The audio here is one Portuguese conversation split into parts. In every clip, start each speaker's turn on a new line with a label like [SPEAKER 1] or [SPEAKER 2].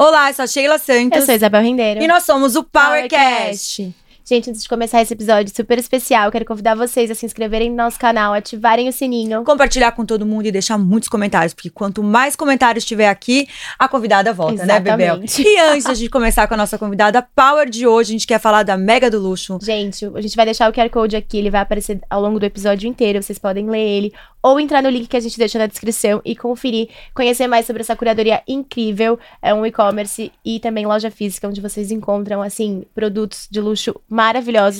[SPEAKER 1] Olá, eu sou a Sheila Santos.
[SPEAKER 2] Eu sou a Isabel Rendeiro.
[SPEAKER 1] E nós somos o PowerCast.
[SPEAKER 2] PowerCast. Gente, antes de começar esse episódio super especial, quero convidar vocês a se inscreverem no nosso canal, ativarem o sininho.
[SPEAKER 1] Compartilhar com todo mundo e deixar muitos comentários, porque quanto mais comentários tiver aqui, a convidada volta, né, Bebel?
[SPEAKER 2] Exatamente.
[SPEAKER 1] E antes de começar com a nossa convidada Power de hoje, a gente quer falar da Mega do Luxo.
[SPEAKER 2] Gente, a gente vai deixar o QR Code aqui, ele vai aparecer ao longo do episódio inteiro, vocês podem ler ele, ou entrar no link que a gente deixa na descrição e conferir, conhecer mais sobre essa curadoria incrível. É um e-commerce e também loja física, onde vocês encontram, assim, produtos de luxo maravilhosos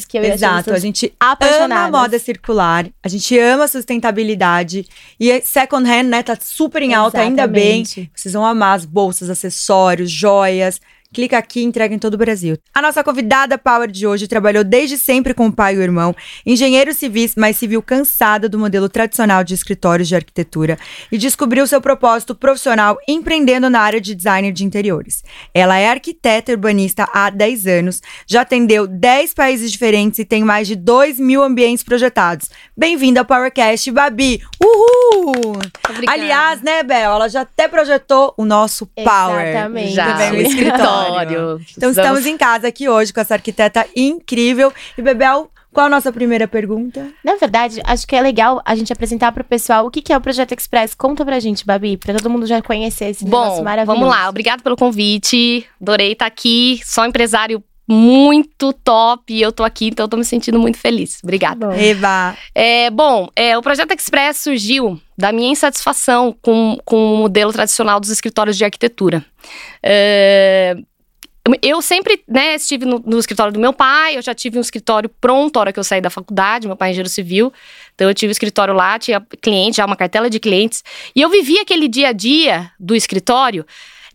[SPEAKER 2] que eu e a
[SPEAKER 1] Exato, a gente ama a moda circular, a gente ama a sustentabilidade e é second hand, né, tá super em alta, ainda bem.
[SPEAKER 2] Exatamente.
[SPEAKER 1] Vocês vão amar as bolsas, acessórios, joias. Clica aqui e entrega em todo o Brasil. A nossa convidada Power de hoje trabalhou desde sempre com o pai e o irmão, engenheiro civis, mas se viu cansada do modelo tradicional de escritórios de arquitetura e descobriu seu propósito profissional empreendendo na área de design de interiores. Ela é arquiteta urbanista há 10 anos, já atendeu 10 países diferentes e tem mais de 2 mil ambientes projetados. Bem-vinda ao PowerCast, Babi! Uhul!
[SPEAKER 3] Obrigada.
[SPEAKER 1] Aliás, né, Bel? Ela já até projetou o nosso Power.
[SPEAKER 2] Exatamente.
[SPEAKER 3] já, o
[SPEAKER 1] escritório.
[SPEAKER 3] Escritório.
[SPEAKER 1] Então estamos em casa aqui hoje com essa arquiteta incrível. E Bebel, qual a nossa primeira pergunta?
[SPEAKER 2] Na verdade, acho que é legal a gente apresentar pro pessoal o que, que é o Projeto Express. Conta pra gente, Babi, pra todo mundo já conhecer esse negócio
[SPEAKER 3] Bom,
[SPEAKER 2] maravilhoso.
[SPEAKER 3] vamos lá. Obrigado pelo convite. Adorei estar aqui. Sou empresário muito top e eu tô aqui, então eu tô me sentindo muito feliz. Obrigada.
[SPEAKER 2] Bom,
[SPEAKER 1] Eva.
[SPEAKER 3] É, bom, é, o Projeto Express surgiu da minha insatisfação com, com o modelo tradicional dos escritórios de arquitetura. É, eu sempre né, estive no, no escritório do meu pai, eu já tive um escritório pronto na hora que eu saí da faculdade, meu pai é engenheiro civil, então eu tive o escritório lá, tinha cliente, já uma cartela de clientes, e eu vivia aquele dia a dia do escritório,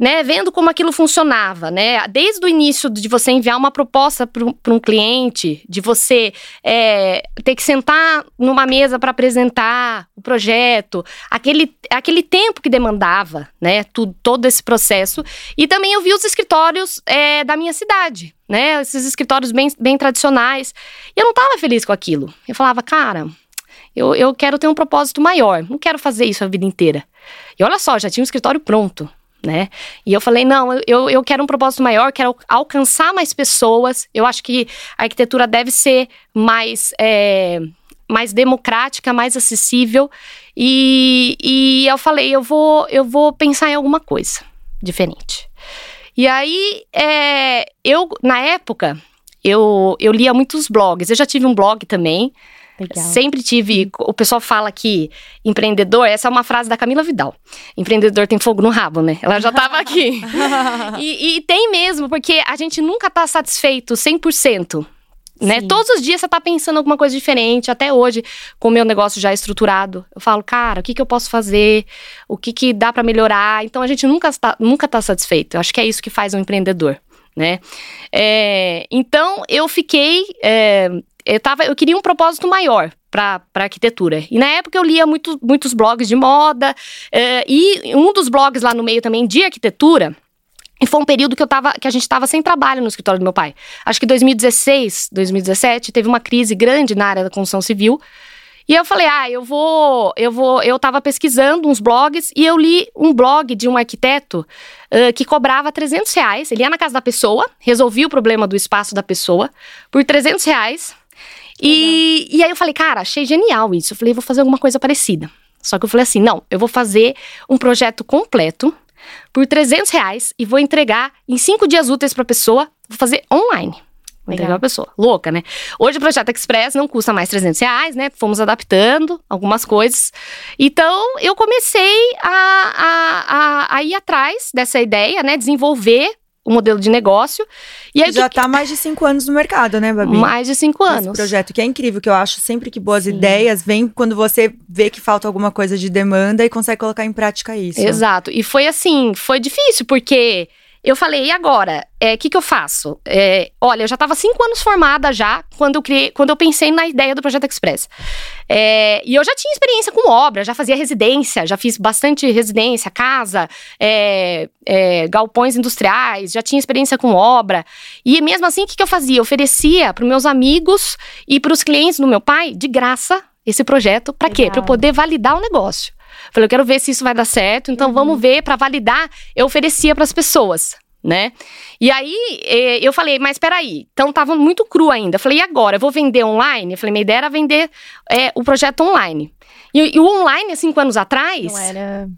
[SPEAKER 3] né, vendo como aquilo funcionava, né, desde o início de você enviar uma proposta para um cliente, de você é, ter que sentar numa mesa para apresentar o projeto, aquele, aquele tempo que demandava, né, tudo, todo esse processo, e também eu vi os escritórios é, da minha cidade, né, esses escritórios bem, bem tradicionais, e eu não estava feliz com aquilo, eu falava, cara, eu, eu quero ter um propósito maior, não quero fazer isso a vida inteira. E olha só, já tinha um escritório pronto, né? E eu falei, não, eu, eu quero um propósito maior, quero alcançar mais pessoas. Eu acho que a arquitetura deve ser mais, é, mais democrática, mais acessível. E, e eu falei, eu vou, eu vou pensar em alguma coisa diferente. E aí, é, eu, na época, eu, eu lia muitos blogs. Eu já tive um blog também.
[SPEAKER 2] Legal.
[SPEAKER 3] Sempre tive. O pessoal fala que empreendedor, essa é uma frase da Camila Vidal. Empreendedor tem fogo no rabo, né? Ela já tava aqui. e, e tem mesmo, porque a gente nunca tá satisfeito 100%. Né?
[SPEAKER 2] Sim.
[SPEAKER 3] Todos os dias você tá pensando alguma coisa diferente. Até hoje, com o meu negócio já estruturado, eu falo, cara, o que, que eu posso fazer? O que, que dá para melhorar? Então a gente nunca tá, nunca tá satisfeito. Eu acho que é isso que faz um empreendedor. Né? É, então eu fiquei. é, eu, tava, eu queria um propósito maior para arquitetura. E na época eu lia muito, muitos blogs de moda, é, e um dos blogs lá no meio também de arquitetura. E foi um período que, eu tava, que a gente estava sem trabalho no escritório do meu pai. Acho que 2016, 2017, teve uma crise grande na área da construção civil. E eu falei, ah, eu vou, eu vou, eu tava pesquisando uns blogs e eu li um blog de um arquiteto ãh, que cobrava 300 reais. Ele ia na casa da pessoa, resolvia o problema do espaço da pessoa por 300 reais. E, e aí eu falei, cara, achei genial isso. Eu falei, vou fazer alguma coisa parecida. Só que eu falei assim, não, eu vou fazer um projeto completo por 300 reais e vou entregar em cinco dias úteis pra pessoa, vou fazer online. Vou entregar a pessoa. Louca, né? Hoje o Projeto Express não custa mais 300 reais, né? Fomos adaptando algumas coisas. Então, eu comecei a, a, a, a ir atrás dessa ideia, né? Desenvolver o modelo de negócio. E aí,
[SPEAKER 1] Já
[SPEAKER 3] que-
[SPEAKER 1] tá há mais de cinco anos no mercado, né, Babi?
[SPEAKER 3] mais de cinco
[SPEAKER 1] Esse
[SPEAKER 3] anos.
[SPEAKER 1] projeto que é incrível, que eu acho sempre que boas
[SPEAKER 2] Sim.
[SPEAKER 1] ideias vêm quando você vê que falta alguma coisa de demanda e consegue colocar em prática isso.
[SPEAKER 3] Exato. E foi assim, foi difícil, porque eu falei, e agora? O que, que eu faço? É, olha, eu já estava cinco anos formada já quando eu criei, quando eu pensei na ideia do Projeto Express. É, e eu já tinha experiência com obra, já fazia residência, já fiz bastante residência, casa, é, é, galpões industriais, já tinha experiência com obra. E mesmo assim, o que, que eu fazia? Eu oferecia para meus amigos e para os clientes do meu pai, de graça, esse projeto. Para quê? Para eu poder validar o negócio. Falei, eu quero ver se isso vai dar certo, então
[SPEAKER 2] Uhum.
[SPEAKER 3] vamos ver para validar. Eu oferecia para as pessoas, né? E aí eh, eu falei, mas peraí, então tava muito cru ainda. Eu falei, e agora? Eu vou vender online? Eu falei, minha ideia era vender é, o projeto online. E, e, o online, há cinco anos atrás.
[SPEAKER 2] Não era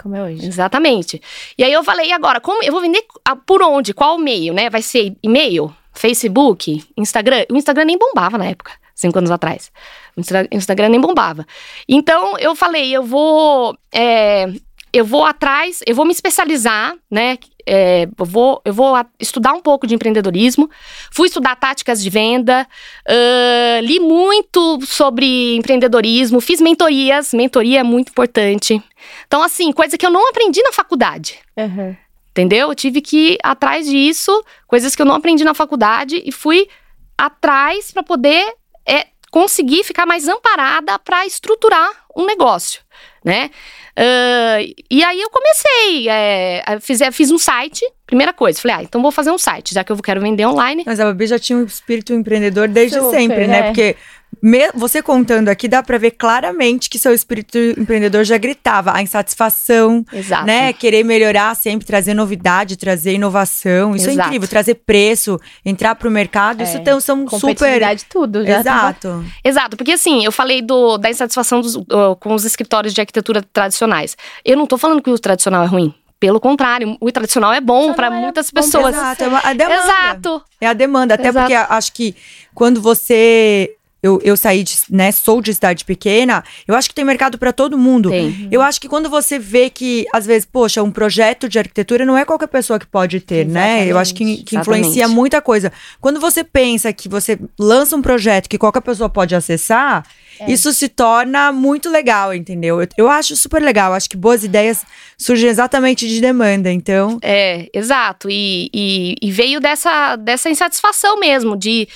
[SPEAKER 2] como é hoje.
[SPEAKER 3] Exatamente. E aí eu falei, e agora? Como eu vou vender por onde? Qual meio, né? Vai ser e-mail? Facebook? Instagram? O Instagram nem bombava na época, cinco anos atrás. O Instagram nem bombava. Então eu falei, eu vou. É, eu vou atrás, eu vou me especializar, né? É, eu, vou, eu vou estudar um pouco de empreendedorismo, fui estudar táticas de venda, uh, li muito sobre empreendedorismo, fiz mentorias, mentoria é muito importante. Então, assim, coisa que eu não aprendi na faculdade.
[SPEAKER 2] Uhum.
[SPEAKER 3] Entendeu? Eu tive que ir atrás disso, coisas que eu não aprendi na faculdade, e fui atrás para poder é, conseguir ficar mais amparada para estruturar um negócio, né? Uh, e aí eu comecei, é, fiz, fiz um site, primeira coisa, falei, ah, então vou fazer um site, já que eu quero vender online.
[SPEAKER 1] Mas a Babi já tinha um espírito empreendedor desde Super, sempre, né? É. Porque me, você contando aqui, dá para ver claramente que seu espírito empreendedor já gritava a insatisfação,
[SPEAKER 3] Exato.
[SPEAKER 1] né? Querer melhorar sempre, trazer novidade, trazer inovação. Isso é Exato. é incrível. Trazer preço, entrar pro mercado. É. Isso então, são super.
[SPEAKER 2] tudo, já
[SPEAKER 1] Exato.
[SPEAKER 3] Tava... Exato, porque assim, eu falei do, da insatisfação dos, uh, com os escritórios de arquitetura tradicionais. Eu não tô falando que o tradicional é ruim. Pelo contrário, o tradicional é bom para é muitas pessoas.
[SPEAKER 1] Exato, é a demanda.
[SPEAKER 3] Exato.
[SPEAKER 1] É a demanda. Até Exato. porque acho que quando você eu, eu saí de, né, sou de cidade pequena, eu acho que tem mercado para todo mundo.
[SPEAKER 3] Tem.
[SPEAKER 1] Eu acho que quando você vê que, às vezes, poxa, um projeto de arquitetura não é qualquer pessoa que pode ter, Exatamente. né? Eu acho que, que influencia muita coisa. Quando você pensa que você lança um projeto que qualquer pessoa pode acessar, é. isso se torna muito legal, entendeu? Eu, eu acho super legal. Acho que boas ideias surgem exatamente de demanda, então.
[SPEAKER 3] É, exato. E, e, e veio dessa, dessa insatisfação mesmo, de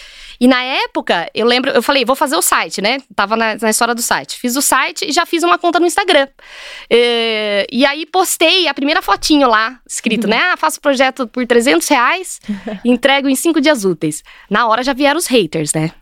[SPEAKER 3] e na época, eu lembro, eu falei, vou fazer o site, né? Tava na, na história do site. Fiz o site e já fiz uma conta no Instagram. E, e aí postei a primeira fotinho lá, escrito, uhum. né? Ah, faço projeto por 300 reais, entrego em cinco dias úteis. Na hora já vieram os haters, né?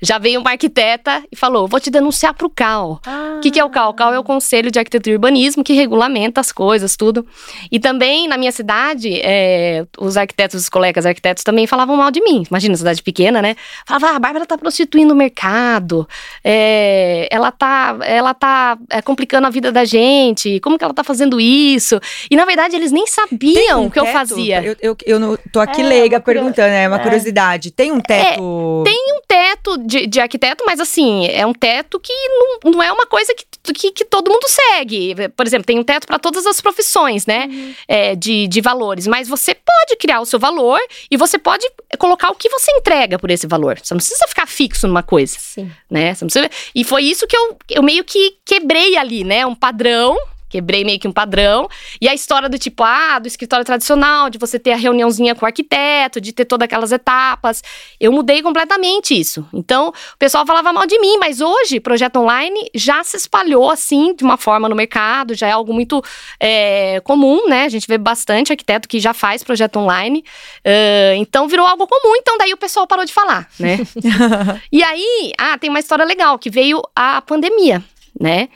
[SPEAKER 3] Já veio uma arquiteta e falou: vou te denunciar para o CAL. O ah. que, que é o CAL? O CAL é o Conselho de Arquitetura e Urbanismo, que regulamenta as coisas, tudo. E também, na minha cidade, é, os arquitetos, os colegas arquitetos também falavam mal de mim. Imagina, cidade pequena, né? Falava, ah, a Bárbara tá prostituindo o mercado, é, ela tá, ela tá é, complicando a vida da gente, como que ela tá fazendo isso? E, na verdade, eles nem sabiam um o que teto? eu fazia.
[SPEAKER 1] Eu, eu, eu tô aqui é, leiga perguntando, é uma é. curiosidade. Tem um teto?
[SPEAKER 3] tem um teto de, de arquiteto, mas assim, é um teto que não, não é uma coisa que, que, que todo mundo segue. Por exemplo, tem um teto para todas as profissões, né? Uhum. É, de, de valores. Mas você pode criar o seu valor e você pode colocar o que você entrega por esse valor. Você não precisa ficar fixo numa coisa.
[SPEAKER 2] Sim.
[SPEAKER 3] Né? Você precisa... E foi isso que eu, eu meio que quebrei ali, né? Um padrão Quebrei meio que um padrão. E a história do tipo, ah, do escritório tradicional, de você ter a reuniãozinha com o arquiteto, de ter todas aquelas etapas. Eu mudei completamente isso. Então, o pessoal falava mal de mim, mas hoje, projeto online já se espalhou assim, de uma forma no mercado, já é algo muito é, comum, né? A gente vê bastante arquiteto que já faz projeto online. Uh, então, virou algo comum, então daí o pessoal parou de falar, né? e aí, ah, tem uma história legal, que veio a pandemia, né?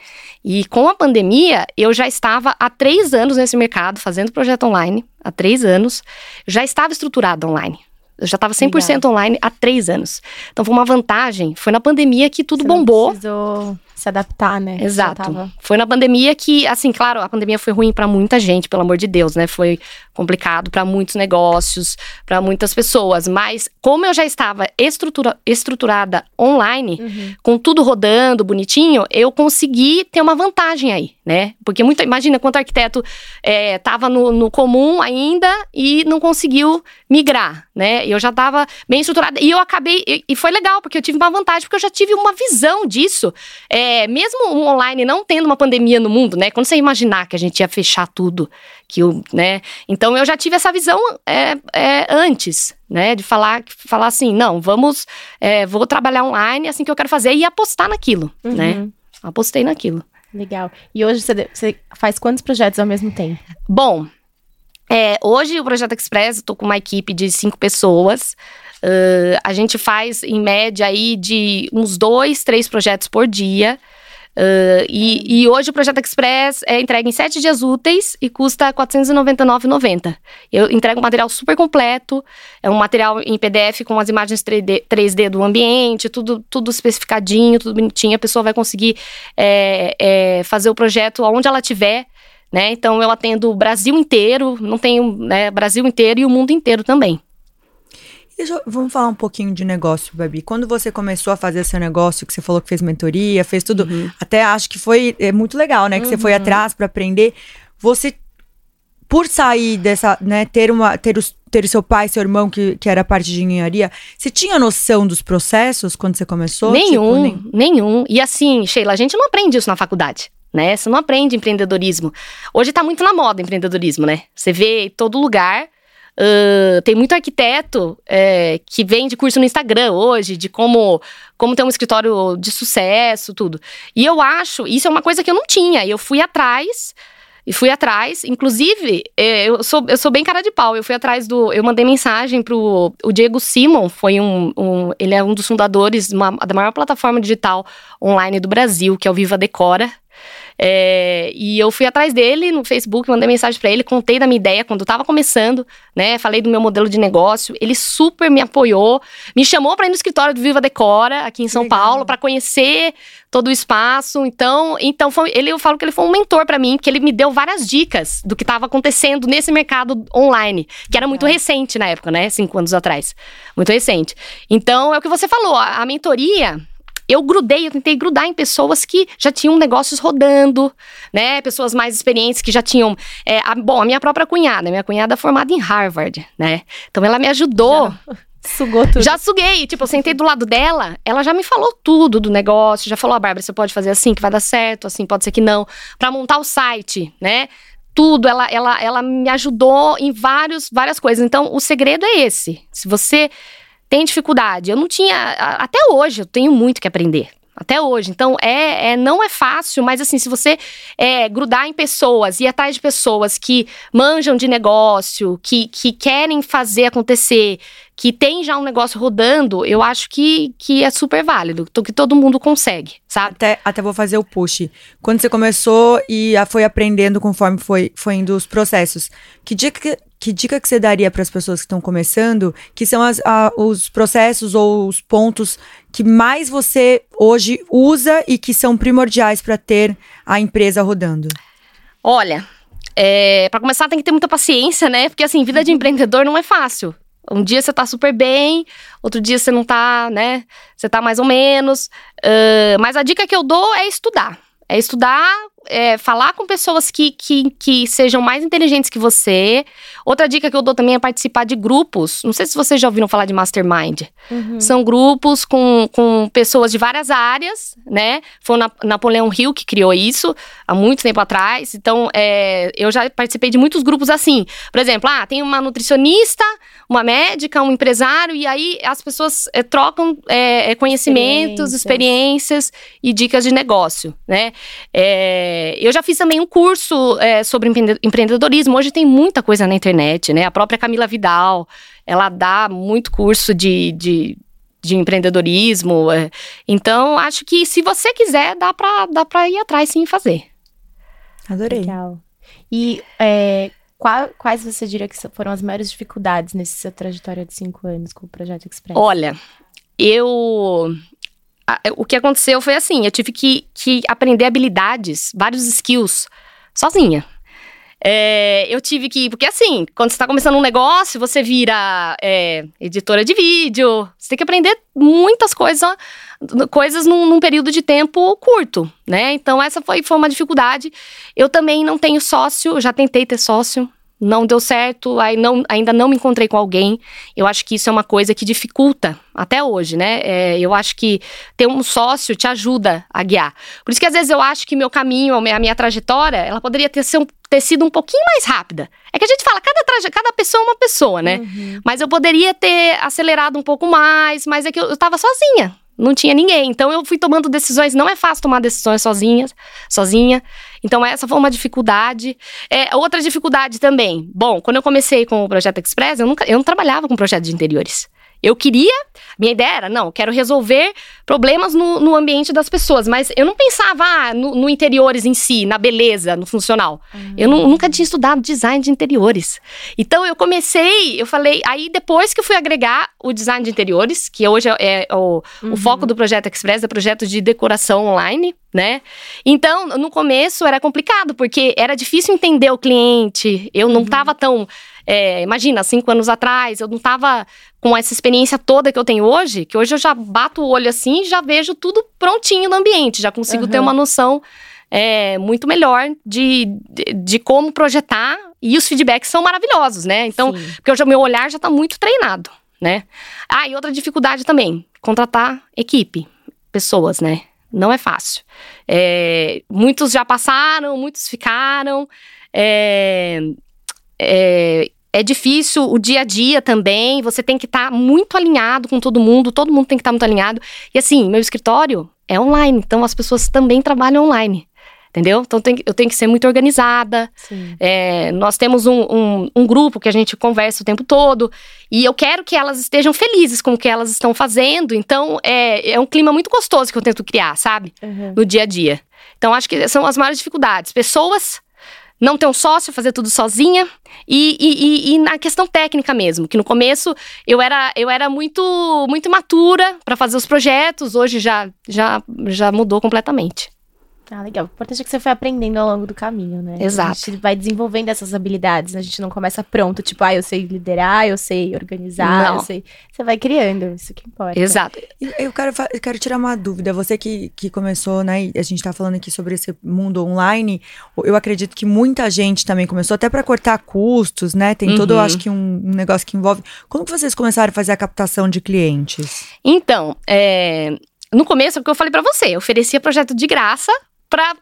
[SPEAKER 3] E com a pandemia, eu já estava há três anos nesse mercado, fazendo projeto online, há três anos, já estava estruturado online. Eu já estava 100% Legal. online há três anos. Então foi uma vantagem. Foi na pandemia que tudo
[SPEAKER 2] Você
[SPEAKER 3] bombou.
[SPEAKER 2] Precisou se adaptar, né?
[SPEAKER 3] Exato. Tava... Foi na pandemia que, assim, claro, a pandemia foi ruim para muita gente, pelo amor de Deus, né? Foi complicado para muitos negócios, para muitas pessoas. Mas como eu já estava estrutura, estruturada online, uhum. com tudo rodando bonitinho, eu consegui ter uma vantagem aí, né? Porque muito, imagina quanto arquiteto estava é, no, no comum ainda e não conseguiu migrar, né? Eu já estava bem estruturada e eu acabei e, e, foi legal porque eu tive uma vantagem porque eu já tive uma visão disso. É, é, mesmo o online não tendo uma pandemia no mundo, né? Quando você imaginar que a gente ia fechar tudo, que o, né? Então eu já tive essa visão é, é, antes, né? De falar, falar assim, não, vamos, é, vou trabalhar online, é assim que eu quero fazer e apostar naquilo, uhum. né? Apostei naquilo.
[SPEAKER 2] Legal. E hoje você, você faz quantos projetos ao mesmo tempo?
[SPEAKER 3] Bom, é, hoje o Projeto Express, eu tô com uma equipe de cinco pessoas. Uh, a gente faz, em média, aí de uns dois, três projetos por dia. Uh, e, e, hoje o Projeto Express é entregue em 7 dias úteis e custa R$ 499,90. Eu entrego um material super completo, é um material em PDF com as imagens 3D, 3D do ambiente, tudo, tudo especificadinho, tudo bonitinho. A pessoa vai conseguir é, é, fazer o projeto onde ela estiver. Né? Então eu atendo o Brasil inteiro, não tenho né, Brasil inteiro e o mundo inteiro também.
[SPEAKER 1] Deixa, vamos falar um pouquinho de negócio, Babi. Quando você começou a fazer seu negócio, que você falou que fez mentoria, fez tudo, uhum. até acho que foi é muito legal, né? Que uhum. você foi uhum. atrás para aprender. Você, por sair dessa, né, ter uma, ter, os, ter o seu pai, seu irmão, que, que era parte de engenharia, você tinha noção dos processos quando você começou?
[SPEAKER 3] Nenhum, tipo, nem... nenhum. E assim, Sheila, a gente não aprende isso na faculdade né? Você não aprende empreendedorismo. Hoje tá muito na moda empreendedorismo, né? Você vê em todo lugar Uh, tem muito arquiteto é, que vende curso no Instagram hoje, de como, como ter um escritório de sucesso, tudo. E eu acho, isso é uma coisa que eu não tinha. Eu fui atrás, e fui atrás. Inclusive, é, eu sou, eu sou bem cara de pau. Eu fui atrás do. Eu mandei mensagem pro. O Diego Simon foi um. um ele é um dos fundadores uma, da maior plataforma digital online do Brasil, que é o Viva Decora. É, e eu fui atrás dele no Facebook, mandei mensagem para ele, contei da minha ideia quando eu tava começando, né? Falei do meu modelo de negócio. Ele super me apoiou, me chamou para ir no escritório do Viva Decora, aqui em São Legal. Paulo, para conhecer todo o espaço. Então, então foi, ele, eu falo que ele foi um mentor para mim, que ele me deu várias dicas do que estava acontecendo nesse mercado online, que era muito recente na época, né? Cinco anos atrás. Muito recente. Então, é o que você falou, a, a mentoria eu grudei, eu tentei grudar em pessoas que já tinham negócios rodando, né? Pessoas mais experientes que já tinham. É, a, bom, a minha própria cunhada, minha cunhada é formada em Harvard, né? Então ela me ajudou.
[SPEAKER 2] Já. Sugou tudo.
[SPEAKER 3] Já suguei. Tipo, eu sentei do lado dela, ela já me falou tudo do negócio, já falou, a ah, Bárbara, você pode fazer assim que vai dar certo, assim pode ser que não. para montar o site, né? Tudo, ela, ela, ela me ajudou em vários, várias coisas. Então, o segredo é esse. Se você tem dificuldade. Eu não tinha. Até hoje, eu tenho muito que aprender. Até hoje. Então, é, é, não é fácil, mas assim, se você é, grudar em pessoas, ir atrás de pessoas que manjam de negócio, que, que querem fazer acontecer, que tem já um negócio rodando, eu acho que, que é super válido, que todo mundo consegue, sabe?
[SPEAKER 1] Até, até vou fazer o push. Quando você começou e foi aprendendo conforme foi, foi indo os processos, que dica, que dica que você daria para as pessoas que estão começando, que são as, a, os processos ou os pontos que mais você hoje usa e que são primordiais para ter a empresa rodando?
[SPEAKER 3] Olha, é, para começar tem que ter muita paciência, né? Porque assim, vida de uhum. empreendedor não é fácil. Um dia você tá super bem, outro dia você não tá, né? Você tá mais ou menos. Uh, mas a dica que eu dou é estudar. É estudar é, falar com pessoas que, que, que sejam mais inteligentes que você. Outra dica que eu dou também é participar de grupos. Não sei se vocês já ouviram falar de mastermind. Uhum. São grupos com, com pessoas de várias áreas, né? Foi o Napoleão Hill que criou isso há muito tempo atrás. Então, é, eu já participei de muitos grupos assim. Por exemplo, ah, tem uma nutricionista, uma médica, um empresário, e aí as pessoas é, trocam é, é conhecimentos, experiências. experiências. e dicas de negócio, né? É, é, eu já fiz também um curso é, sobre empreendedorismo. Hoje tem muita coisa na internet, né? A própria Camila Vidal, ela dá muito curso de, de, de empreendedorismo. É. Então, acho que se você quiser, dá pra, dá pra ir atrás sim e fazer.
[SPEAKER 1] Adorei.
[SPEAKER 2] Legal. E é, qual, quais você diria que foram as maiores dificuldades nessa trajetória de cinco anos com o Projeto Express?
[SPEAKER 3] Olha, eu o que aconteceu foi assim: eu tive que, que aprender habilidades, vários skills, sozinha. É, eu tive que. Porque assim, quando você está começando um negócio, você vira é, editora de vídeo, você tem que aprender muitas coisas, coisas num, num, período de tempo curto, né? Então, essa foi, foi uma dificuldade. Eu também não tenho sócio, já tentei ter sócio, não deu certo, aí não, ainda não me encontrei com alguém. Eu acho que isso é uma coisa que dificulta até hoje, né? É, eu acho que ter um sócio te ajuda a guiar. Por isso que às vezes eu acho que meu caminho, a minha, a minha trajetória, ela poderia ter, ser um, ter, sido um pouquinho mais rápida. É que a gente fala, cada, traje, cada pessoa é uma pessoa, né? Uhum. Mas eu poderia ter acelerado um pouco mais, mas é que eu, eu tava sozinha não tinha ninguém. Então eu fui tomando decisões, não é fácil tomar decisões sozinhas, sozinha. Então essa foi uma dificuldade. É, outra dificuldade também. Bom, quando eu comecei com o projeto Express, eu nunca eu não trabalhava com projeto de interiores. Eu queria, minha ideia era, não, quero resolver problemas no, no ambiente das pessoas, mas eu não pensava ah, no, no, interiores em si, na beleza, no funcional. Uhum. Eu não, nunca tinha estudado design de interiores. Então eu comecei, eu falei, aí depois que eu fui agregar o design de interiores, que hoje é, é o, uhum. o foco do projeto Express, é projeto de decoração online, né? Então, no começo era complicado, porque era difícil entender o cliente, eu não estava uhum. tão é, imagina, cinco anos atrás, eu não estava com essa experiência toda que eu tenho hoje, que hoje eu já bato o olho assim e já vejo tudo prontinho no ambiente, já consigo uhum. ter uma noção é, muito melhor de, de, de, como projetar e os feedbacks são maravilhosos, né? Então, Sim. porque o meu olhar já está muito treinado, né? Ah, e outra dificuldade também, contratar equipe, pessoas, né? Não é fácil. É, muitos já passaram, muitos ficaram. É, é, é difícil o dia a dia também, você tem que estar tá muito alinhado com todo mundo, todo mundo tem que estar tá muito alinhado. E assim, meu escritório é online, então as pessoas também trabalham online. Entendeu? Então tem, eu tenho que ser muito organizada. É, nós temos um, um, um, grupo que a gente conversa o tempo todo. E eu quero que elas estejam felizes com o que elas estão fazendo. Então é, é um clima muito gostoso que eu tento criar, sabe? Uhum. No dia a dia. Então acho que são as maiores dificuldades. Pessoas não ter um sócio, fazer tudo sozinha. E, e, e, na questão técnica mesmo, que no começo eu era, eu era muito muito matura para fazer os projetos, hoje já, já, já mudou completamente.
[SPEAKER 2] Ah, legal. O importante é que você foi aprendendo ao longo do caminho, né?
[SPEAKER 3] Exato.
[SPEAKER 2] A gente vai desenvolvendo essas habilidades, né? A gente não começa pronto, tipo, ah, eu sei liderar, eu sei organizar, não. eu sei. Você vai criando, isso que importa.
[SPEAKER 3] Exato.
[SPEAKER 1] Eu quero, eu quero tirar uma dúvida. Você que, que começou, né? A gente tá falando aqui sobre esse mundo online. Eu acredito que muita gente também começou, até para cortar custos, né? Tem todo, uhum. eu acho que, um, um, negócio que envolve. Como que vocês começaram a fazer a captação de clientes?
[SPEAKER 3] Então, é, no começo, é o que eu falei para você, eu oferecia projeto de graça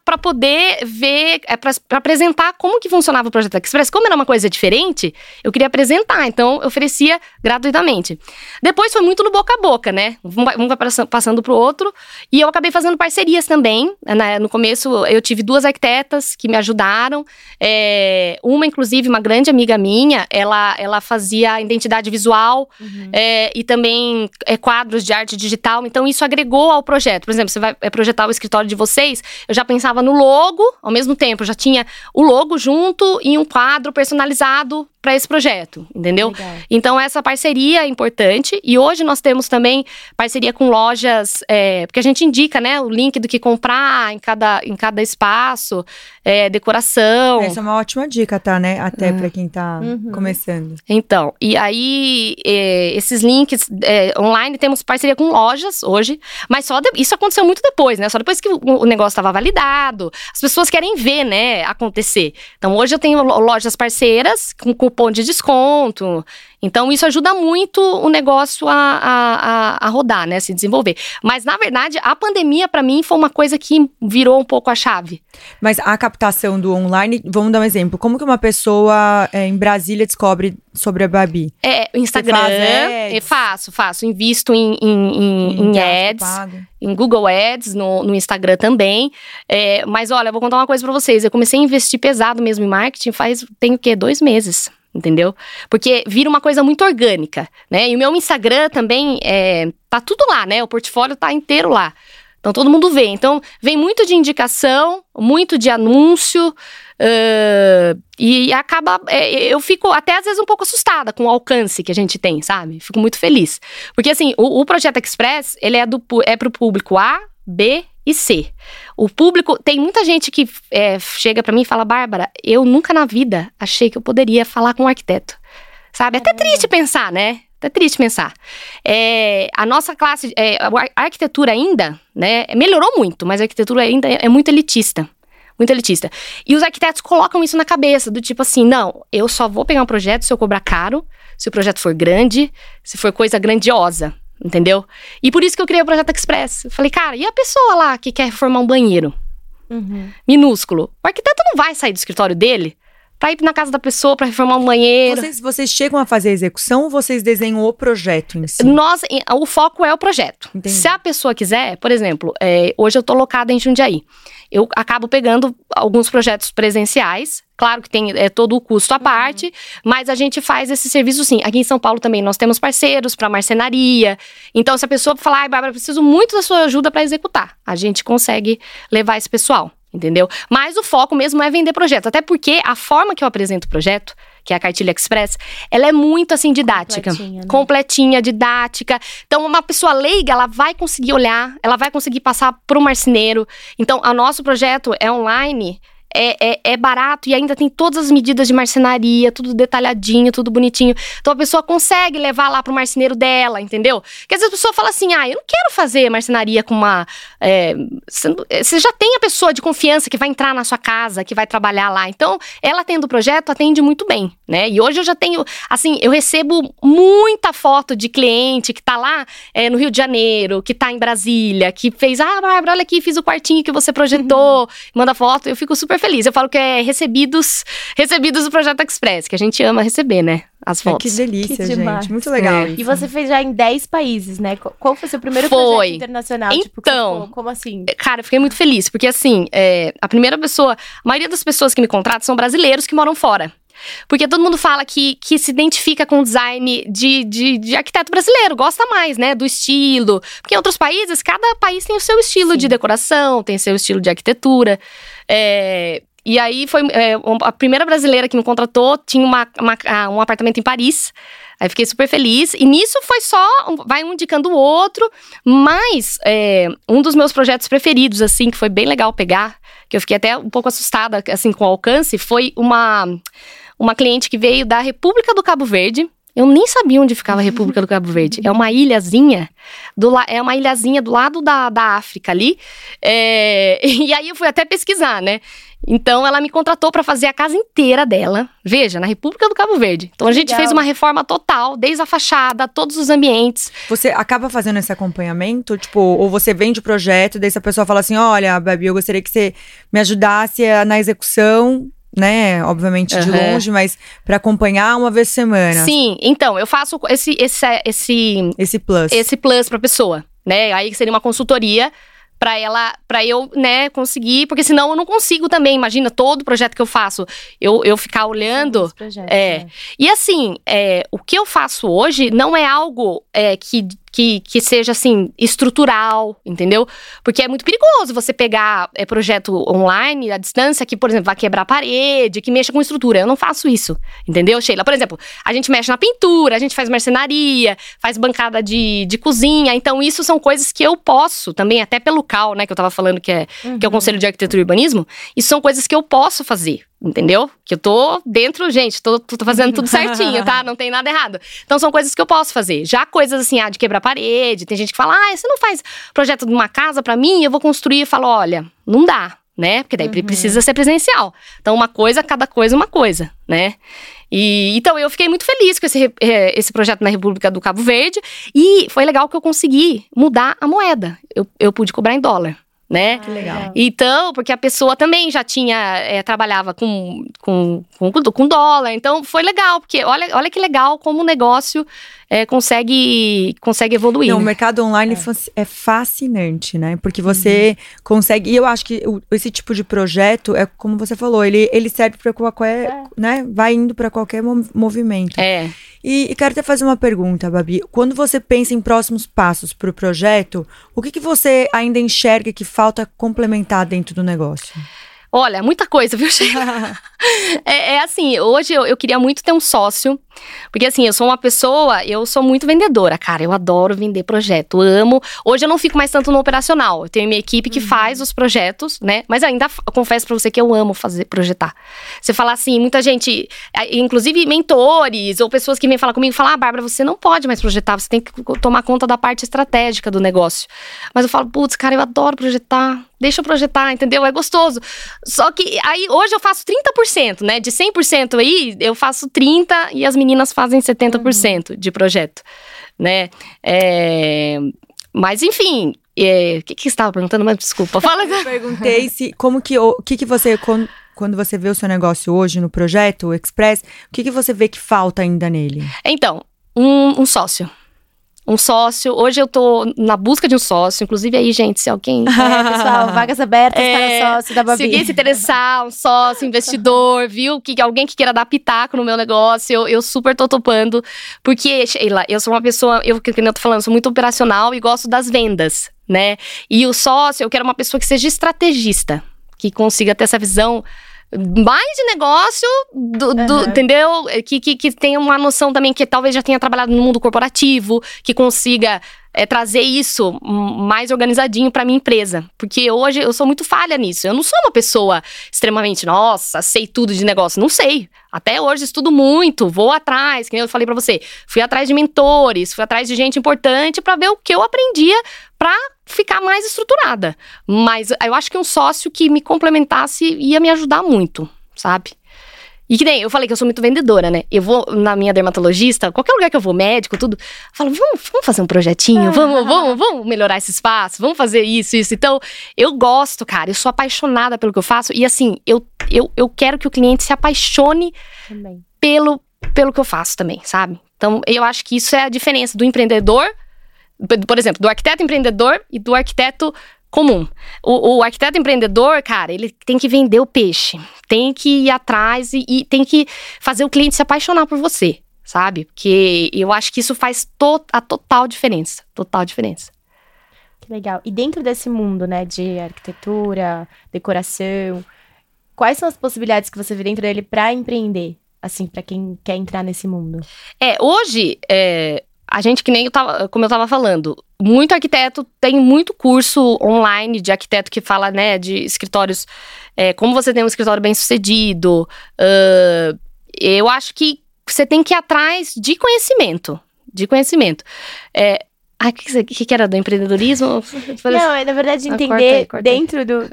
[SPEAKER 3] para poder ver, é, para apresentar como que funcionava o Projeto Express. Como era uma coisa diferente, eu queria apresentar, então eu oferecia gratuitamente. Depois foi muito no boca a boca, né? Um vai, um vai passando pro outro, e eu acabei fazendo parcerias também. Né? No começo eu tive duas arquitetas que me ajudaram, é, uma inclusive, uma grande amiga minha, ela, ela fazia identidade visual uhum. é, e também é, quadros de arte digital, então isso agregou ao projeto. Por exemplo, você vai projetar o escritório de vocês, eu já já pensava no logo, ao mesmo tempo, já tinha o logo junto e um quadro personalizado para esse projeto, entendeu? Legal. Então essa parceria é importante e hoje nós temos também parceria com lojas, é, porque a gente indica, né, o link do que comprar em cada, em cada espaço, é, decoração.
[SPEAKER 1] Essa é uma ótima dica, tá, né? Até é. para quem tá uhum. começando.
[SPEAKER 3] Então, e aí é, esses links é, online temos parceria com lojas hoje, mas só de, isso aconteceu muito depois, né? Só depois que o, o negócio estava validado, as pessoas querem ver, né, acontecer. Então hoje eu tenho lojas parceiras com, com cupom de desconto. Então, isso ajuda muito o negócio a, a, a, rodar, né? Se desenvolver. Mas, na verdade, a pandemia, para mim, foi uma coisa que virou um pouco a chave.
[SPEAKER 1] Mas a captação do online, vamos dar um exemplo. Como que uma pessoa é, em Brasília descobre sobre a Babi?
[SPEAKER 3] É, Instagram. É, faço, faço. Invisto em, em, em, em ads, em Google Ads, no, no Instagram também. É, mas olha, eu vou contar uma coisa pra vocês. Eu comecei a investir pesado mesmo em marketing faz, tem o quê? Dois meses entendeu? Porque vira uma coisa muito orgânica, né? E o meu Instagram também é, tá tudo lá, né? O portfólio tá inteiro lá. Então todo mundo vê. Então vem muito de indicação, muito de anúncio. Uh, e acaba. É, eu fico até às vezes um pouco assustada com o alcance que a gente tem, sabe? Fico muito feliz. Porque assim, o, o Projeto Express, ele é, do, é pro público A, B e C. O público, tem muita gente que é, chega para mim e fala, Bárbara, eu nunca na vida achei que eu poderia falar com um arquiteto. Sabe? Até triste pensar, né? Até triste pensar. É, a nossa classe, é, a arquitetura ainda, né, melhorou muito, mas a arquitetura ainda é muito elitista. Muito elitista. E os arquitetos colocam isso na cabeça, do tipo assim, não, eu só vou pegar um projeto se eu cobrar caro, se o projeto for grande, se for coisa grandiosa entendeu? E por isso que eu criei o Projeto Express. Eu falei, cara, e a pessoa lá que quer reformar um banheiro? Uhum. Minúsculo. O arquiteto não vai sair do escritório dele para ir na casa da pessoa para reformar um banheiro.
[SPEAKER 1] Vocês, vocês, chegam a fazer a execução ou vocês desenham o projeto em si?
[SPEAKER 3] Nós, o foco é o projeto. Entendi. Se a pessoa quiser, por exemplo, é, hoje eu tô locada em Jundiaí. Eu acabo pegando alguns projetos presenciais. Claro que tem é, todo o custo à
[SPEAKER 2] Uhum.
[SPEAKER 3] parte, mas a gente faz esse serviço sim. Aqui em São Paulo também nós temos parceiros para marcenaria. Então, se a pessoa falar, ai, Bárbara, preciso muito da sua ajuda para executar, a gente consegue levar esse pessoal, entendeu? Mas o foco mesmo é vender projeto. Até porque a forma que eu apresento o projeto, que é a Cartilha Express, ela é muito assim didática
[SPEAKER 2] Completinha, né?
[SPEAKER 3] completinha, didática. Então, uma pessoa leiga, ela vai conseguir olhar, ela vai conseguir passar para o marceneiro. Então, o nosso projeto é online. É, é, é barato e ainda tem todas as medidas de marcenaria, tudo detalhadinho, tudo bonitinho. Então a pessoa consegue levar lá pro marceneiro dela, entendeu? Porque às vezes a pessoa fala assim: ah, eu não quero fazer marcenaria com uma. é, você é, já tem a pessoa de confiança que vai entrar na sua casa, que vai trabalhar lá. Então, ela tendo o projeto, atende muito bem, né? E hoje eu já tenho, assim, eu recebo muita foto de cliente que tá lá é, no Rio de Janeiro, que tá em Brasília, que fez, ah, Bárbara, olha aqui, fiz o quartinho que você projetou, manda foto, eu fico super feliz. Eu falo que é recebidos, recebidos do Projeto Express, que a gente ama receber, né? As
[SPEAKER 1] Ai,
[SPEAKER 3] fotos.
[SPEAKER 1] que delícia,
[SPEAKER 2] Que demais.
[SPEAKER 1] gente. Muito legal.
[SPEAKER 3] É.
[SPEAKER 1] isso.
[SPEAKER 2] E você fez já em 10 países, né? Qu- Qual foi o seu primeiro
[SPEAKER 3] Foi.
[SPEAKER 2] projeto internacional? Tipo,
[SPEAKER 3] Então.
[SPEAKER 2] ficou- como assim?
[SPEAKER 3] Cara, eu fiquei muito feliz, porque assim, é, a primeira pessoa, a maioria das pessoas que me contratam são brasileiros que moram fora. Porque todo mundo fala que, que se identifica com o design de, de, de arquiteto brasileiro, gosta mais, né, do estilo. Porque em outros países, cada país tem o seu estilo
[SPEAKER 2] Sim.
[SPEAKER 3] de decoração, tem seu estilo de arquitetura. É, e aí foi é, a primeira brasileira que me contratou, tinha uma, uma- um apartamento em Paris. Aí fiquei super feliz. E nisso foi só, vai um indicando o outro. Mas é, um dos meus projetos preferidos, assim, que foi bem legal pegar, que eu fiquei até um pouco assustada, assim, com o alcance, foi uma, uma cliente que veio da República do Cabo Verde. Eu nem sabia onde ficava a República do Cabo Verde. É uma ilhazinha, do é uma ilhazinha do lado da, da África ali. É, e aí eu fui até pesquisar, né? Então ela me contratou para fazer a casa inteira dela. Veja, na República do Cabo Verde. Então a gente
[SPEAKER 2] legal.
[SPEAKER 3] fez uma reforma total, desde a fachada, todos os ambientes.
[SPEAKER 1] Você acaba fazendo esse acompanhamento, tipo, ou você vende o projeto, daí se a pessoa fala assim, olha, Babi, eu gostaria que você me ajudasse na execução, né? Obviamente de longe, mas pra acompanhar uma vez por semana.
[SPEAKER 3] Sim, então eu faço esse esse esse
[SPEAKER 1] Esse plus.
[SPEAKER 3] esse plus pra pessoa, né? Aí seria uma consultoria pra ela, para eu, né, conseguir, porque senão eu não consigo também. Imagina todo projeto que eu faço, eu, eu ficar olhando.
[SPEAKER 2] Esse projeto,
[SPEAKER 3] é.
[SPEAKER 2] né?
[SPEAKER 3] E assim, é, o que eu faço hoje não é algo é, que, que, que seja assim estrutural, entendeu? Porque é muito perigoso você pegar é, projeto online à distância que, por exemplo, vai quebrar a parede, que mexa com estrutura. Eu não faço isso, entendeu, Sheila? Por exemplo, a gente mexe na pintura, a gente faz marcenaria, faz bancada de, de cozinha. Então, isso são coisas que eu posso também, até pelo CAL, né, que eu tava falando que é que é o Conselho de Arquitetura e Urbanismo, isso são coisas que eu posso fazer, entendeu? Que eu tô dentro, gente, tô, tô fazendo tudo certinho, tá? Não tem nada errado. Então são coisas que eu posso fazer. Já coisas assim, ah, de quebrar parede, tem gente que fala, ah, você não faz projeto de uma casa pra mim, eu vou construir. Eu falo, olha, não dá, né? Porque daí pre- precisa ser presencial. Então uma coisa, cada coisa uma coisa, né? E, então eu fiquei muito feliz com esse, esse projeto na República do Cabo Verde e foi legal que eu consegui mudar a moeda. Eu, eu pude cobrar em dólar, né?
[SPEAKER 2] Que
[SPEAKER 1] legal.
[SPEAKER 3] Então, porque a pessoa também já tinha, é, trabalhava com, com, com, com dólar, então foi legal, porque olha, olha que legal como o negócio é, consegue, consegue evoluir.
[SPEAKER 1] Não, o
[SPEAKER 3] né?
[SPEAKER 1] mercado online fasc- é fascinante, né? Porque você consegue. E eu acho que o- esse tipo de projeto é como você falou, ele, ele serve para qualquer.
[SPEAKER 2] É.
[SPEAKER 1] né? Vai indo para qualquer mo- movimento.
[SPEAKER 3] É.
[SPEAKER 1] E, e quero até fazer uma pergunta, Babi. Quando você pensa em próximos passos para o projeto, o que, que você ainda enxerga que falta complementar dentro do negócio?
[SPEAKER 3] Olha, muita coisa, viu, Sheila? é, é assim, hoje eu, eu queria muito ter um sócio, porque assim, eu sou uma pessoa, eu sou muito vendedora, cara, eu adoro vender projeto, amo. Hoje eu não fico mais tanto no operacional, eu tenho minha equipe que faz os projetos, né? Mas ainda confesso pra você que eu amo fazer, projetar. Você fala assim, muita gente, inclusive mentores ou pessoas que vêm falar comigo, falam, ah, Bárbara, você não pode mais projetar, você tem que tomar conta da parte estratégica do negócio. Mas eu falo, putz, cara, eu adoro projetar. Deixa eu projetar, entendeu? É gostoso. Só que aí hoje eu faço 30%, né? De 100% aí, eu faço 30% e as meninas fazem 70% de projeto, né? É, Mas enfim, é, o que, que você estava perguntando? Mas desculpa, fala.
[SPEAKER 1] Eu perguntei se como que o que, que você quando, quando você vê o seu negócio hoje no projeto o Express, o que, que você vê que falta ainda nele?
[SPEAKER 3] Então, um, um sócio. Um sócio. Hoje eu tô na busca de um sócio. Inclusive aí, gente, se alguém.
[SPEAKER 2] É, pessoal, vagas abertas
[SPEAKER 3] É,
[SPEAKER 2] para sócio da Babi.
[SPEAKER 3] Se alguém se interessar, um sócio, investidor, viu? Que alguém que queira dar pitaco no meu negócio, eu, eu super tô topando. Porque, Sheila, eu sou uma pessoa, eu que eu tô falando, sou muito operacional e gosto das vendas, né? E o sócio, eu quero uma pessoa que seja estrategista, que consiga ter essa visão mais de negócio, do, do-
[SPEAKER 2] Aham.
[SPEAKER 3] entendeu? Que, que, que tenha uma noção também que talvez já tenha trabalhado no mundo corporativo, que consiga é, trazer isso mais organizadinho pra minha empresa. Porque hoje eu sou muito falha nisso. Eu não sou uma pessoa extremamente, nossa, sei tudo de negócio. Não sei. Até hoje estudo muito, vou atrás, que nem eu falei pra você. Fui atrás de mentores, fui atrás de gente importante pra ver o que eu aprendia pra ficar mais estruturada. Mas eu acho que um sócio que me complementasse ia me ajudar muito, sabe? E que nem eu falei que eu sou muito vendedora, né? Eu vou na minha dermatologista, qualquer lugar que eu vou, médico, tudo, falo, vamos, vamos fazer um projetinho, vamos, vamos, vamos melhorar esse espaço, vamos fazer isso, isso. Então, eu gosto, cara, eu sou apaixonada pelo que eu faço. E assim, eu, eu, eu quero que o cliente se apaixone
[SPEAKER 2] Também.
[SPEAKER 3] pelo, pelo que eu faço também, sabe? Então, eu acho que isso é a diferença do empreendedor, por- exemplo, do arquiteto empreendedor e do arquiteto comum. O, o arquiteto empreendedor, cara, ele tem que vender o peixe, tem que ir atrás e, e tem que fazer o cliente se apaixonar por você, sabe? Porque eu acho que isso faz to- a total diferença, total diferença.
[SPEAKER 2] Que legal. E dentro desse mundo, né, de arquitetura, decoração, quais são as possibilidades que você vê dentro dele para empreender? Assim, para quem quer entrar nesse mundo.
[SPEAKER 3] É, hoje, é, a gente que nem eu tava, como eu tava falando, muito arquiteto tem muito curso online de arquiteto que fala, né, de escritórios, é, como você tem um escritório bem sucedido. ãh, eu acho que você tem que ir atrás de conhecimento, de conhecimento. É, ai, o que, que, era do empreendedorismo?
[SPEAKER 2] Não, é na verdade
[SPEAKER 3] Ah, corta
[SPEAKER 2] entender
[SPEAKER 3] aí, corta aí.
[SPEAKER 2] dentro do. Não,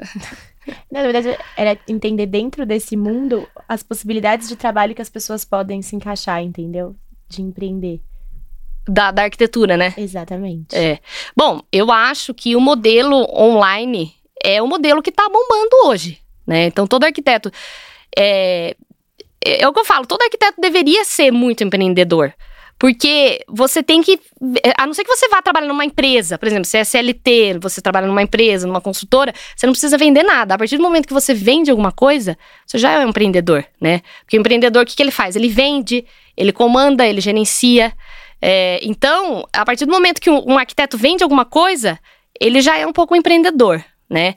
[SPEAKER 2] na verdade, era entender dentro desse mundo as possibilidades de trabalho que as pessoas podem se encaixar, entendeu? De empreender.
[SPEAKER 3] Da, da arquitetura, né?
[SPEAKER 2] Exatamente.
[SPEAKER 3] É. Bom, eu acho que o modelo online é o modelo que está bombando hoje, né? Então, todo arquiteto... É, é o que eu falo, todo arquiteto deveria ser muito empreendedor. Porque você tem que. A não ser que você vá trabalhar numa empresa, por exemplo, você é CLT, você trabalha numa empresa, numa consultora, você não precisa vender nada. A partir do momento que você vende alguma coisa, você já é um empreendedor, né? Porque o empreendedor, o que, que ele faz? Ele vende, ele comanda, ele gerencia. É, então, a partir do momento que um, um arquiteto vende alguma coisa, ele já é um pouco empreendedor, né?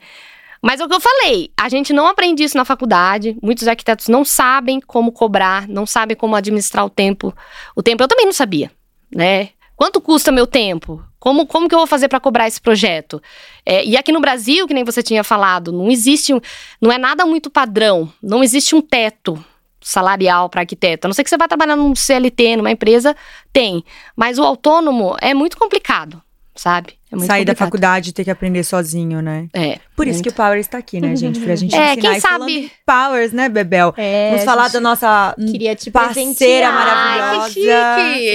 [SPEAKER 3] Mas é o que eu falei, a gente não aprende isso na faculdade. Muitos arquitetos não sabem como cobrar, não sabem como administrar o tempo. O tempo eu também não sabia, né? Quanto custa meu tempo? Como, como que eu vou fazer para cobrar esse projeto? É, e aqui no Brasil, que nem você tinha falado, não existe, não é nada muito padrão, não existe um teto salarial para arquiteto. A não ser que você vá trabalhar num CLT, numa empresa, tem. Mas o autônomo é muito complicado, sabe? É muito
[SPEAKER 1] Sair da
[SPEAKER 3] complicado.
[SPEAKER 1] faculdade e ter que aprender sozinho, né?
[SPEAKER 3] É.
[SPEAKER 1] Por isso
[SPEAKER 3] muito.
[SPEAKER 1] que o Powers tá aqui, né, gente? Pra gente
[SPEAKER 3] É,
[SPEAKER 1] ensinar.
[SPEAKER 3] quem
[SPEAKER 1] E
[SPEAKER 3] sabe-
[SPEAKER 1] Powers, né, Bebel?
[SPEAKER 2] É,
[SPEAKER 1] Vamos falar da nossa
[SPEAKER 2] Queria te
[SPEAKER 1] parceira
[SPEAKER 2] presentear.
[SPEAKER 1] maravilhosa.
[SPEAKER 3] Ai, que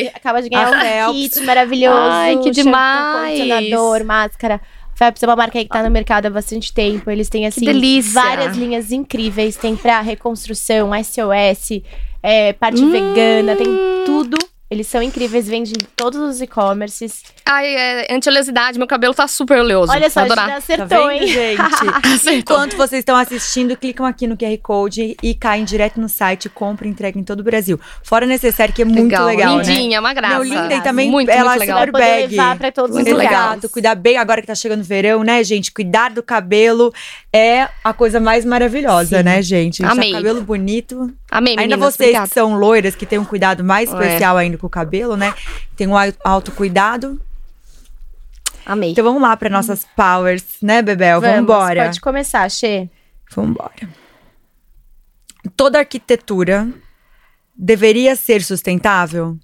[SPEAKER 3] chique!
[SPEAKER 2] Acaba de ganhar
[SPEAKER 1] A
[SPEAKER 2] um kit maravilhoso.
[SPEAKER 3] Ai, que
[SPEAKER 2] shampoo,
[SPEAKER 3] demais.
[SPEAKER 2] Condicionador, máscara. Phelps é uma marca aí que tá no mercado há bastante tempo. Eles têm, assim, várias linhas incríveis. Tem pra reconstrução, SOS, é, parte
[SPEAKER 3] Hum.
[SPEAKER 2] vegana, tem tudo. Eles são incríveis, vendem em todos os e-commerces.
[SPEAKER 3] Ai, é anti-oleosidade, meu cabelo tá super oleoso.
[SPEAKER 2] Olha só,
[SPEAKER 3] Vou
[SPEAKER 2] a gente
[SPEAKER 3] adorar.
[SPEAKER 1] Tá
[SPEAKER 2] acertou,
[SPEAKER 1] vendo,
[SPEAKER 2] hein?
[SPEAKER 1] gente?
[SPEAKER 3] Acertou.
[SPEAKER 1] Enquanto vocês estão assistindo, clicam aqui no QR Code e caem direto no site, compra e entrega em todo o Brasil. Fora necessário, que é muito legal, né?
[SPEAKER 3] Lindinha, uma graça.
[SPEAKER 1] Não, linda e também
[SPEAKER 3] muito,
[SPEAKER 1] ela
[SPEAKER 3] muito
[SPEAKER 1] é
[SPEAKER 3] legal.
[SPEAKER 1] Super bag.
[SPEAKER 2] levar pra todos
[SPEAKER 3] Muito
[SPEAKER 2] os
[SPEAKER 3] legal.
[SPEAKER 2] lugares.
[SPEAKER 1] Exato, cuidar bem agora que tá chegando o verão, né, gente? Cuidar do cabelo é a coisa mais maravilhosa,
[SPEAKER 2] Sim.
[SPEAKER 1] né, gente?
[SPEAKER 3] Amei.
[SPEAKER 1] cabelo bonito.
[SPEAKER 3] Amei,
[SPEAKER 1] ainda
[SPEAKER 3] meninas,
[SPEAKER 1] vocês
[SPEAKER 3] obrigada.
[SPEAKER 1] que são loiras, que têm um cuidado mais
[SPEAKER 3] É.
[SPEAKER 1] especial ainda com o cabelo, né? Tem um au- autocuidado.
[SPEAKER 3] Amei.
[SPEAKER 1] Então vamos lá para nossas powers, né, Bebel? Vamos embora.
[SPEAKER 2] Pode começar, Xê.
[SPEAKER 1] Vambora. Toda arquitetura deveria ser sustentável?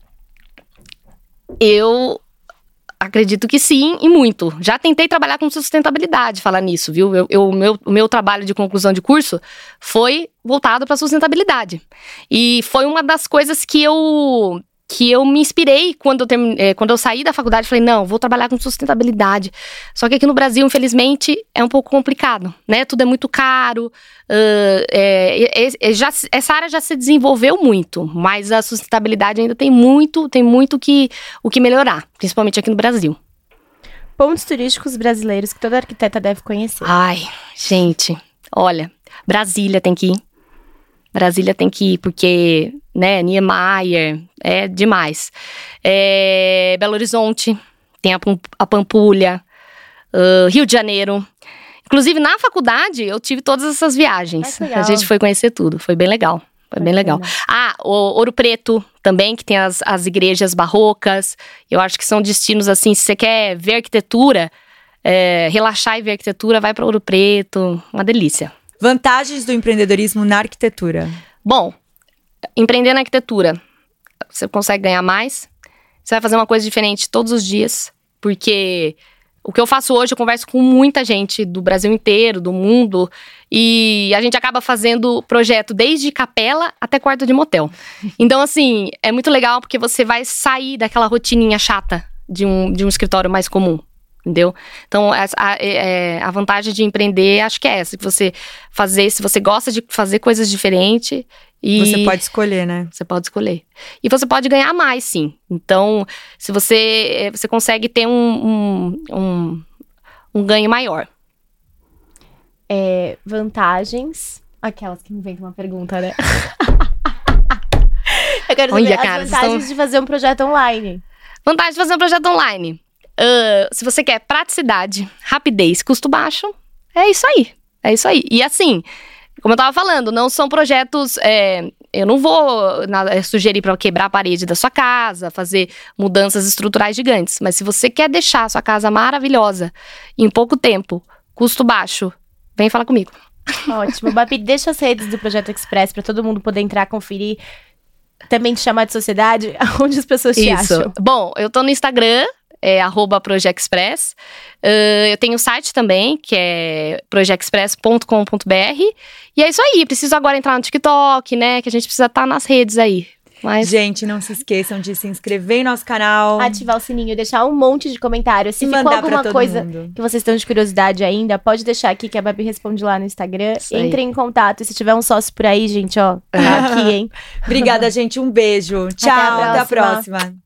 [SPEAKER 3] Eu acredito que sim, e muito. Já tentei trabalhar com sustentabilidade, falar nisso, viu? Eu, eu- o, meu, o meu trabalho de conclusão de curso foi voltado para sustentabilidade. E foi uma das coisas que eu que eu me inspirei quando eu, termine, eh, quando eu saí da faculdade. Falei, não, vou trabalhar com sustentabilidade. Só que aqui no Brasil, infelizmente, é um pouco complicado, né? Tudo é muito caro. Uh, é, é, já, essa área já se desenvolveu muito, mas a sustentabilidade ainda tem muito, tem muito que, o que melhorar, principalmente aqui no Brasil.
[SPEAKER 2] Pontos turísticos brasileiros que toda arquiteta deve conhecer.
[SPEAKER 3] Ai, gente, olha, Brasília tem que ir. Brasília tem que ir, porque, né, Niemeyer, é demais. É, Belo Horizonte, tem a, a Pampulha, uh, Rio de Janeiro. Inclusive, na faculdade, eu tive todas essas viagens. a gente foi conhecer tudo, foi bem legal. Foi bem legal. Ah, o Ouro Preto também, que tem as, as igrejas barrocas. Eu acho que são destinos assim, se você quer ver arquitetura, é, relaxar e ver arquitetura, vai para Ouro Preto. Uma delícia.
[SPEAKER 1] Vantagens do empreendedorismo na arquitetura.
[SPEAKER 3] Bom, empreender na arquitetura, você consegue ganhar mais. Você vai fazer uma coisa diferente todos os dias, porque o que eu faço hoje, eu converso com muita gente do Brasil inteiro, do mundo, e a gente acaba fazendo projeto desde capela até quarto de motel. Então, assim, é muito legal porque você vai sair daquela rotininha chata de um, de um escritório mais comum entendeu? Então, a, a, é, a, vantagem de empreender, acho que é essa, que você fazer, se você gosta de fazer coisas diferentes e...
[SPEAKER 1] Você pode escolher, né?
[SPEAKER 3] Você pode escolher. E você pode ganhar mais, sim. Então, se você, é, você consegue ter um, um, um, um ganho maior.
[SPEAKER 2] É, vantagens... Aquelas que me vem com uma pergunta, né? Eu quero saber Olha, as cara, vantagens estão... de fazer um projeto online.
[SPEAKER 3] Vantagem de fazer um projeto online. Uh, se você quer praticidade, rapidez, custo baixo, é isso aí. É isso aí. E assim, como eu tava falando, não são projetos. É, eu não vou na, é, sugerir para quebrar a parede da sua casa, fazer mudanças estruturais gigantes. Mas se você quer deixar a sua casa maravilhosa em pouco tempo, custo baixo, vem falar comigo.
[SPEAKER 2] Ótimo. Babi, deixa as redes do Projeto Express para todo mundo poder entrar, conferir. Também te chamar de sociedade, onde as pessoas te Isso. acham.
[SPEAKER 3] Bom, eu tô no Instagram, é arroba Projexpress. Uh, eu tenho o site também, que é projexpress.com.br. E é isso aí, preciso agora entrar no TikTok, né? Que a gente precisa estar tá nas redes aí.
[SPEAKER 1] Mas... Gente, não se esqueçam de se inscrever em nosso canal.
[SPEAKER 2] Ativar o sininho, deixar um monte de comentários. Se ficou alguma coisa mundo. que vocês estão de curiosidade ainda, pode deixar aqui que a Babi responde lá no Instagram. Entre em contato. E se tiver um sócio por aí, gente, ó, tá aqui, hein?
[SPEAKER 1] Obrigada, gente. Um beijo. Tchau, até a próxima. Até a próxima.